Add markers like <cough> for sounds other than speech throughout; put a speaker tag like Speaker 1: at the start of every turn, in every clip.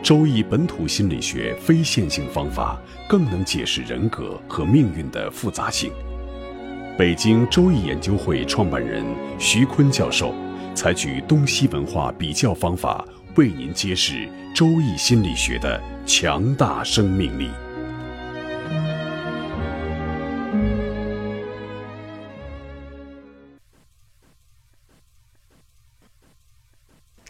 Speaker 1: 周易本土心理学非线性方法更能解释人格和命运的复杂性。北京周易研究会创办人徐坤教授采取东西文化比较方法，为您揭示周易心理学的强大生命力。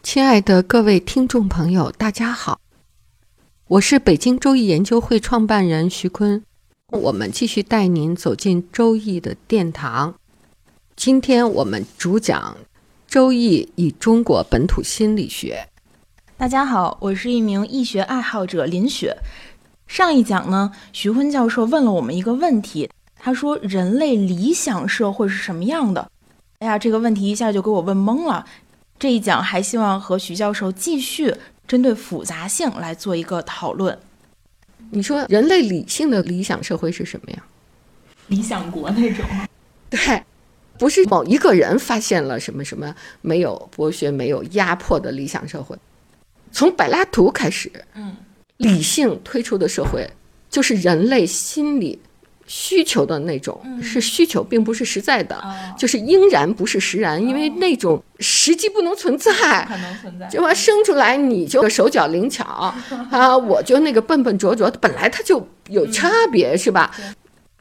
Speaker 2: 亲爱的各位听众朋友，大家好，我是北京周易研究会创办人徐坤，我们继续带您走进周易的殿堂。今天我们主讲周易与中国本土心理学。
Speaker 3: 大家好，我是一名易学爱好者林雪。上一讲呢，徐坤教授问了我们一个问题，他说：“人类理想社会是什么样的？”哎呀，这个问题一下就给我问懵了。这一讲还希望和徐教授继续针对复杂性来做一个讨论。
Speaker 2: 你说人类理性的理想社会是什么呀？
Speaker 3: 理想国那种？<laughs>
Speaker 2: 对，不是某一个人发现了什么什么没有剥削、没有压迫的理想社会。从柏拉图开始，嗯，理性推出的社会就是人类心理。需求的那种是需求，并不是实在的，就是应然不是实然，因为那种实际不能存在，
Speaker 3: 可能存在。
Speaker 2: 就说生出来你就手脚灵巧 <laughs> 啊，我就那个笨笨拙拙，本来它就有差别，是吧？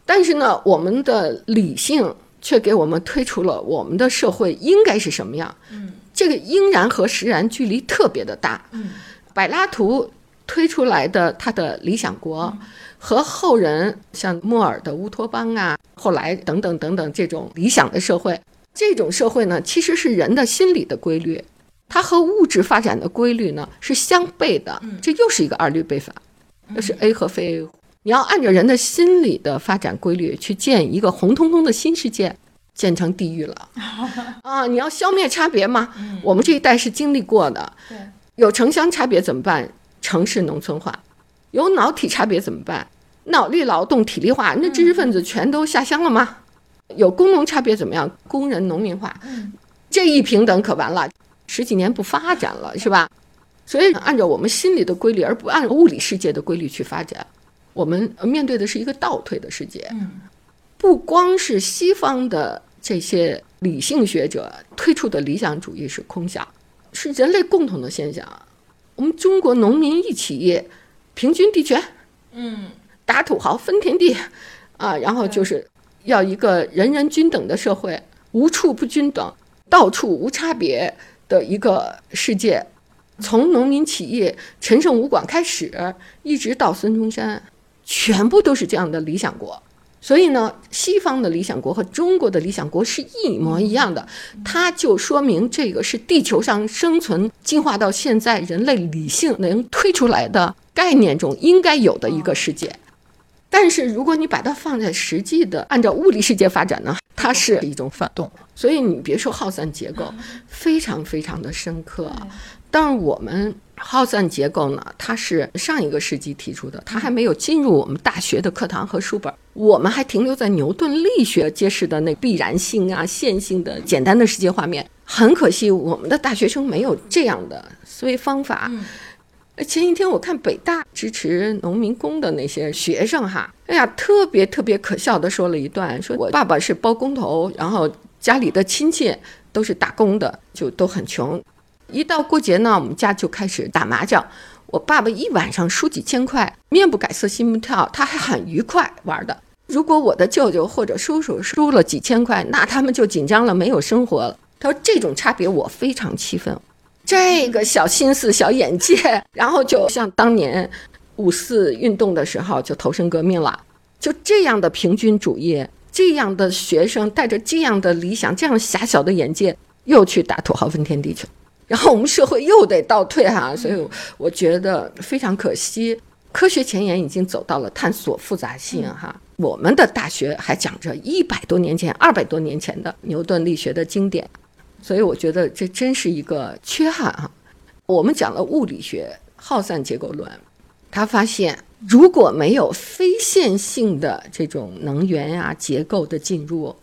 Speaker 2: 但是呢，我们的理性却给我们推出了我们的社会应该是什么样。嗯，这个应然和实然距离特别的大。嗯，柏拉图推出来的他的理想国。和后人像莫尔的乌托邦啊，后来等等等等这种理想的社会，这种社会呢，其实是人的心理的规律，它和物质发展的规律呢是相悖的。这又是一个二律背反，那是 A 和非 A。你要按照人的心理的发展规律去建一个红彤彤的新世界，建成地狱了 <laughs> 啊！你要消灭差别吗？我们这一代是经历过的。有城乡差别怎么办？城市农村化。有脑体差别怎么办？脑力劳动体力化，那知识分子全都下乡了吗？有工农差别怎么样？工人农民化，这一平等可完了，十几年不发展了，是吧？所以按照我们心理的规律，而不按物理世界的规律去发展，我们面对的是一个倒退的世界。不光是西方的这些理性学者推出的理想主义是空想，是人类共同的现象。我们中国农民一起业。平均地权，
Speaker 3: 嗯，
Speaker 2: 打土豪分田地，啊，然后就是要一个人人均等的社会，无处不均等，到处无差别的一个世界。从农民起义陈胜吴广开始，一直到孙中山，全部都是这样的理想国。所以呢，西方的理想国和中国的理想国是一模一样的，它就说明这个是地球上生存进化到现在人类理性能推出来的概念中应该有的一个世界。但是如果你把它放在实际的按照物理世界发展呢，它是一种反动。所以你别说耗散结构，非常非常的深刻。但是我们。耗散结构呢？它是上一个世纪提出的，它还没有进入我们大学的课堂和书本，我们还停留在牛顿力学揭示的那必然性啊、线性的简单的世界画面。很可惜，我们的大学生没有这样的思维方法。前一天我看北大支持农民工的那些学生哈，哎呀，特别特别可笑的说了一段，说我爸爸是包工头，然后家里的亲戚都是打工的，就都很穷。一到过节呢，我们家就开始打麻将。我爸爸一晚上输几千块，面不改色心不跳，他还很愉快玩的。如果我的舅舅或者叔叔输了几千块，那他们就紧张了，没有生活了。他说这种差别我非常气愤。这个小心思、小眼界，然后就像当年五四运动的时候就投身革命了。就这样的平均主义，这样的学生带着这样的理想、这样狭小的眼界，又去打土豪分田地去了。然后我们社会又得倒退哈，所以我觉得非常可惜。科学前沿已经走到了探索复杂性哈，我们的大学还讲着一百多年前、二百多年前的牛顿力学的经典，所以我觉得这真是一个缺憾啊。我们讲了物理学耗散结构论，他发现如果没有非线性的这种能源啊结构的进入，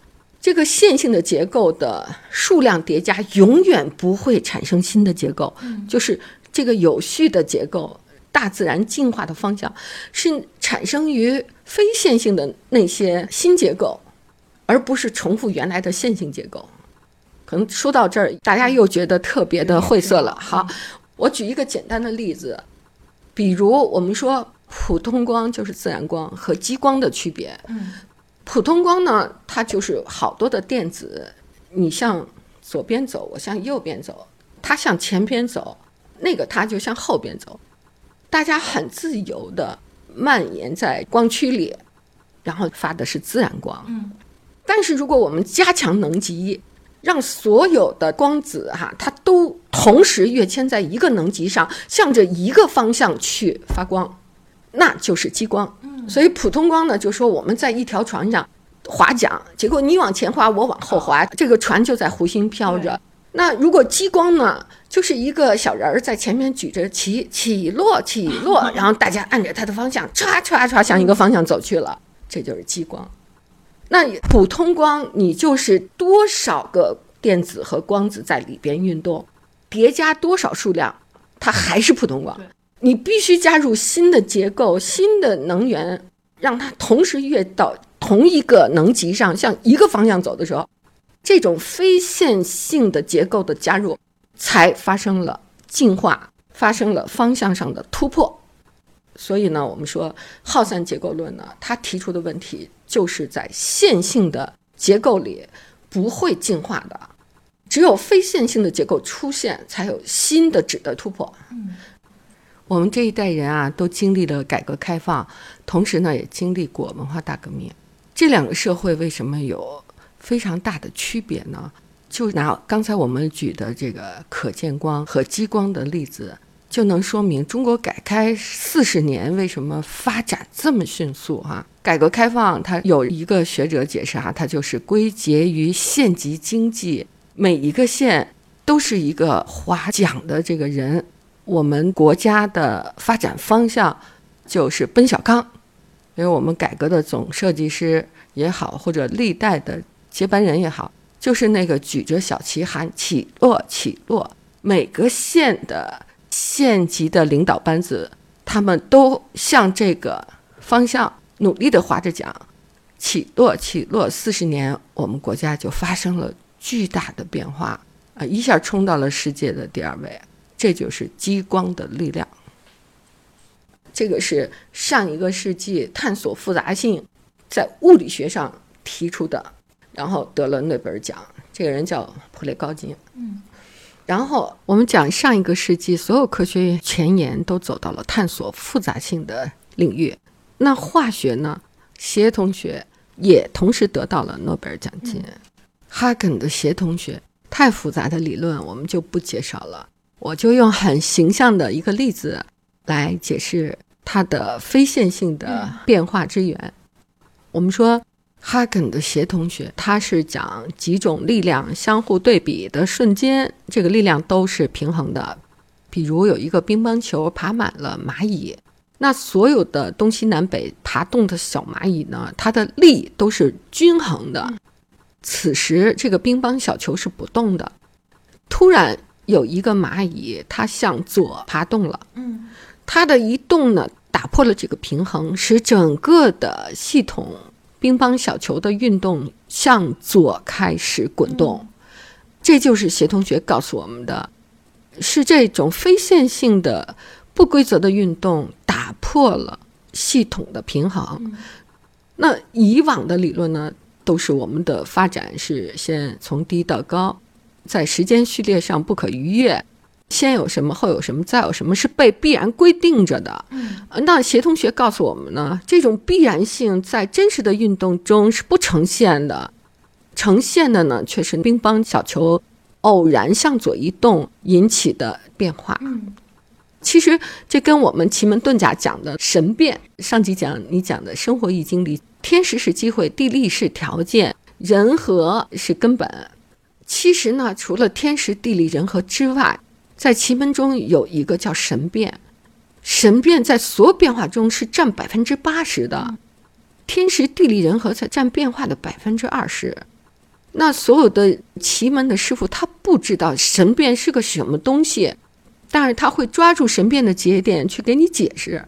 Speaker 2: 这个线性的结构的数量叠加永远不会产生新的结构，就是这个有序的结构。大自然进化的方向是产生于非线性的那些新结构，而不是重复原来的线性结构。可能说到这儿，大家又觉得特别的晦涩了。好，我举一个简单的例子，比如我们说普通光就是自然光和激光的区别。
Speaker 3: 嗯，
Speaker 2: 普通光呢，它就是好多的电子，你向左边走，我向右边走，它向前边走，那个它就向后边走。大家很自由的蔓延在光区里，然后发的是自然光。
Speaker 3: 嗯，
Speaker 2: 但是如果我们加强能级，让所有的光子哈，它都同时跃迁在一个能级上，向着一个方向去发光，那就是激光。
Speaker 3: 嗯，
Speaker 2: 所以普通光呢，就说我们在一条船上划桨，结果你往前划，我往后划，这个船就在湖心飘着。那如果激光呢，就是一个小人儿在前面举着旗，起落起落，<laughs> 然后大家按着它的方向，唰唰唰向一个方向走去了，这就是激光。那普通光，你就是多少个电子和光子在里边运动，叠加多少数量，它还是普通光。你必须加入新的结构、新的能源，让它同时跃到同一个能级上，向一个方向走的时候。这种非线性的结构的加入，才发生了进化，发生了方向上的突破。所以呢，我们说耗散结构论呢，它提出的问题就是在线性的结构里不会进化的，只有非线性的结构出现，才有新的质的突破。
Speaker 3: 嗯，
Speaker 2: 我们这一代人啊，都经历了改革开放，同时呢，也经历过文化大革命。这两个社会为什么有？非常大的区别呢，就拿刚才我们举的这个可见光和激光的例子，就能说明中国改开四十年为什么发展这么迅速哈。改革开放，它有一个学者解释哈，它就是归结于县级经济，每一个县都是一个划桨的这个人。我们国家的发展方向就是奔小康，因为我们改革的总设计师也好，或者历代的。接班人也好，就是那个举着小旗喊起落起落，每个县的县级的领导班子，他们都向这个方向努力的划着桨，起落起落，四十年，我们国家就发生了巨大的变化啊，一下冲到了世界的第二位，这就是激光的力量。这个是上一个世纪探索复杂性，在物理学上提出的。然后得了诺贝尔奖，这个人叫普雷高金。
Speaker 3: 嗯，
Speaker 2: 然后我们讲上一个世纪，所有科学前沿都走到了探索复杂性的领域。那化学呢？协同学也同时得到了诺贝尔奖金。哈根的协同学太复杂的理论我们就不介绍了，我就用很形象的一个例子来解释它的非线性的变化之源。我们说。哈根的协同学，它是讲几种力量相互对比的瞬间，这个力量都是平衡的。比如有一个乒乓球爬满了蚂蚁，那所有的东西南北爬动的小蚂蚁呢，它的力都是均衡的。此时这个乒乓小球是不动的，突然有一个蚂蚁它向左爬动了，
Speaker 3: 嗯，
Speaker 2: 它的移动呢，打破了这个平衡，使整个的系统。乒乓小球的运动向左开始滚动，这就是协同学告诉我们的，是这种非线性的不规则的运动打破了系统的平衡。那以往的理论呢，都是我们的发展是先从低到高，在时间序列上不可逾越。先有什么，后有什么，再有什么，是被必然规定着的。
Speaker 3: 嗯，
Speaker 2: 那协同学告诉我们呢，这种必然性在真实的运动中是不呈现的，呈现的呢却是乒乓小球偶然向左移动引起的变化。
Speaker 3: 嗯，
Speaker 2: 其实这跟我们奇门遁甲讲的神变，上集讲你讲的生活易经里天时是机会，地利是条件，人和是根本。其实呢，除了天时地利人和之外，在奇门中有一个叫神变，神变在所有变化中是占百分之八十的，天时地利人和才占变化的百分之二十。那所有的奇门的师傅，他不知道神变是个什么东西，但是他会抓住神变的节点去给你解释。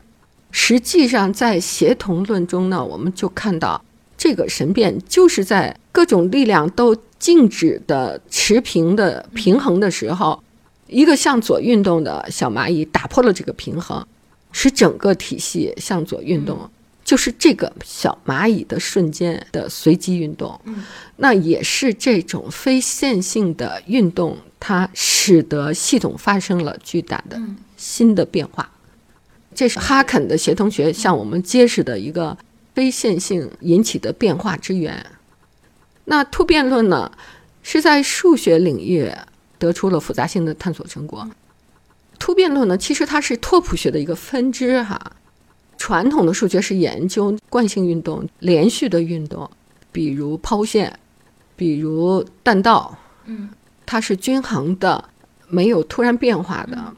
Speaker 2: 实际上，在协同论中呢，我们就看到这个神变就是在各种力量都静止的持平的平衡的时候，一个向左运动的小蚂蚁打破了这个平衡，使整个体系向左运动，就是这个小蚂蚁的瞬间的随机运动。那也是这种非线性的运动，它使得系统发生了巨大的新的变化。这是哈肯的协同学向我们揭示的一个非线性引起的变化之源。那突变论呢，是在数学领域得出了复杂性的探索成果。突变论呢，其实它是拓扑学的一个分支哈。传统的数学是研究惯性运动、连续的运动，比如抛物线，比如弹道，
Speaker 3: 嗯，
Speaker 2: 它是均衡的，没有突然变化的。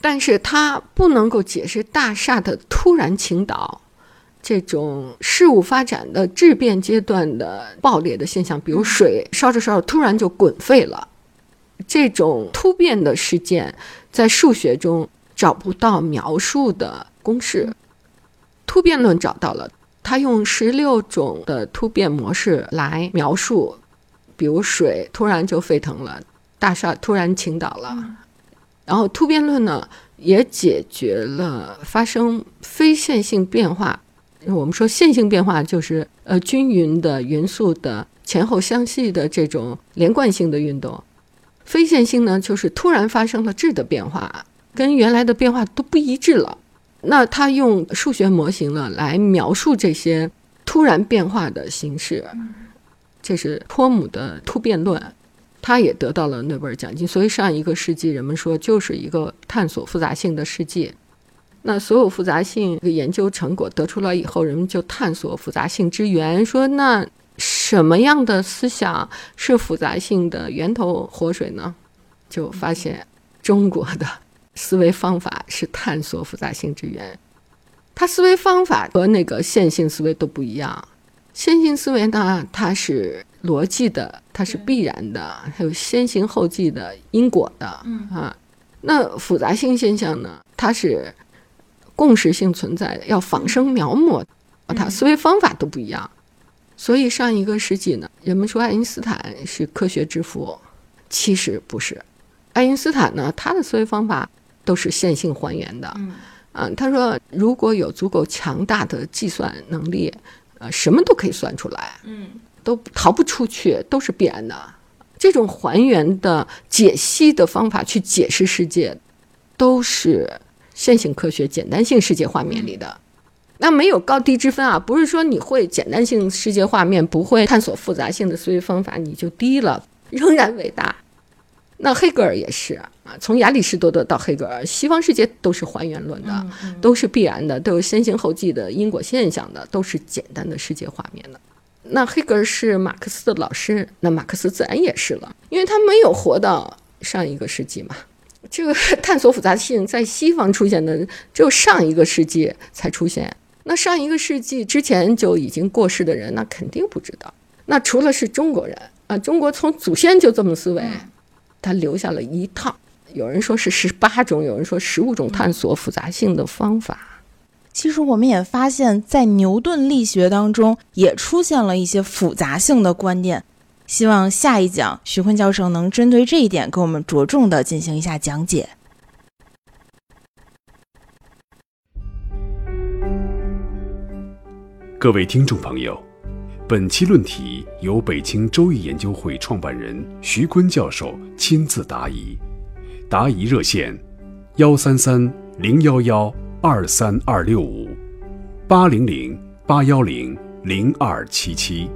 Speaker 2: 但是它不能够解释大厦的突然倾倒，这种事物发展的质变阶段的爆裂的现象，比如水烧着烧着突然就滚沸了，这种突变的事件，在数学中找不到描述的公式。突变论找到了，它用十六种的突变模式来描述，比如水突然就沸腾了，大厦突然倾倒了。然后突变论呢，也解决了发生非线性变化。我们说线性变化就是呃均匀的匀速的前后相系的这种连贯性的运动。非线性呢，就是突然发生了质的变化，跟原来的变化都不一致了。那他用数学模型呢来描述这些突然变化的形式，这是托姆的突变论。他也得到了诺贝尔奖金，所以上一个世纪人们说就是一个探索复杂性的世界。那所有复杂性的研究成果得出来以后，人们就探索复杂性之源，说那什么样的思想是复杂性的源头活水呢？就发现中国的思维方法是探索复杂性之源。它思维方法和那个线性思维都不一样。线性思维呢，它是。逻辑的，它是必然的，还有先行后继的因果的，
Speaker 3: 嗯
Speaker 2: 啊，那复杂性现象呢，它是共识性存在的，要仿生描摹，它思维方法都不一样。所以上一个世纪呢，人们说爱因斯坦是科学之父，其实不是。爱因斯坦呢，他的思维方法都是线性还原的，
Speaker 3: 嗯
Speaker 2: 啊，他说如果有足够强大的计算能力，呃，什么都可以算出来。
Speaker 3: 嗯
Speaker 2: 都逃不出去，都是必然的。这种还原的解析的方法去解释世界，都是线性科学简单性世界画面里的。那没有高低之分啊，不是说你会简单性世界画面，不会探索复杂性的思维方法，你就低了，仍然伟大。那黑格尔也是啊，从亚里士多德到黑格尔，西方世界都是还原论的，都是必然的，都有先行后继的因果现象的，都是简单的世界画面的。那黑格尔是马克思的老师，那马克思自然也是了，因为他没有活到上一个世纪嘛。这个 <laughs> 探索复杂性在西方出现的只有上一个世纪才出现，那上一个世纪之前就已经过世的人，那肯定不知道。那除了是中国人啊，中国从祖先就这么思维，他留下了一套，有人说是十八种，有人说十五种探索复杂性的方法。
Speaker 3: 其实我们也发现，在牛顿力学当中也出现了一些复杂性的观念。希望下一讲徐坤教授能针对这一点给我们着重的进行一下讲解。
Speaker 1: 各位听众朋友，本期论题由北京周易研究会创办人徐坤教授亲自答疑，答疑热线：幺三三零幺幺。二三二六五，八零零八幺零零二七七。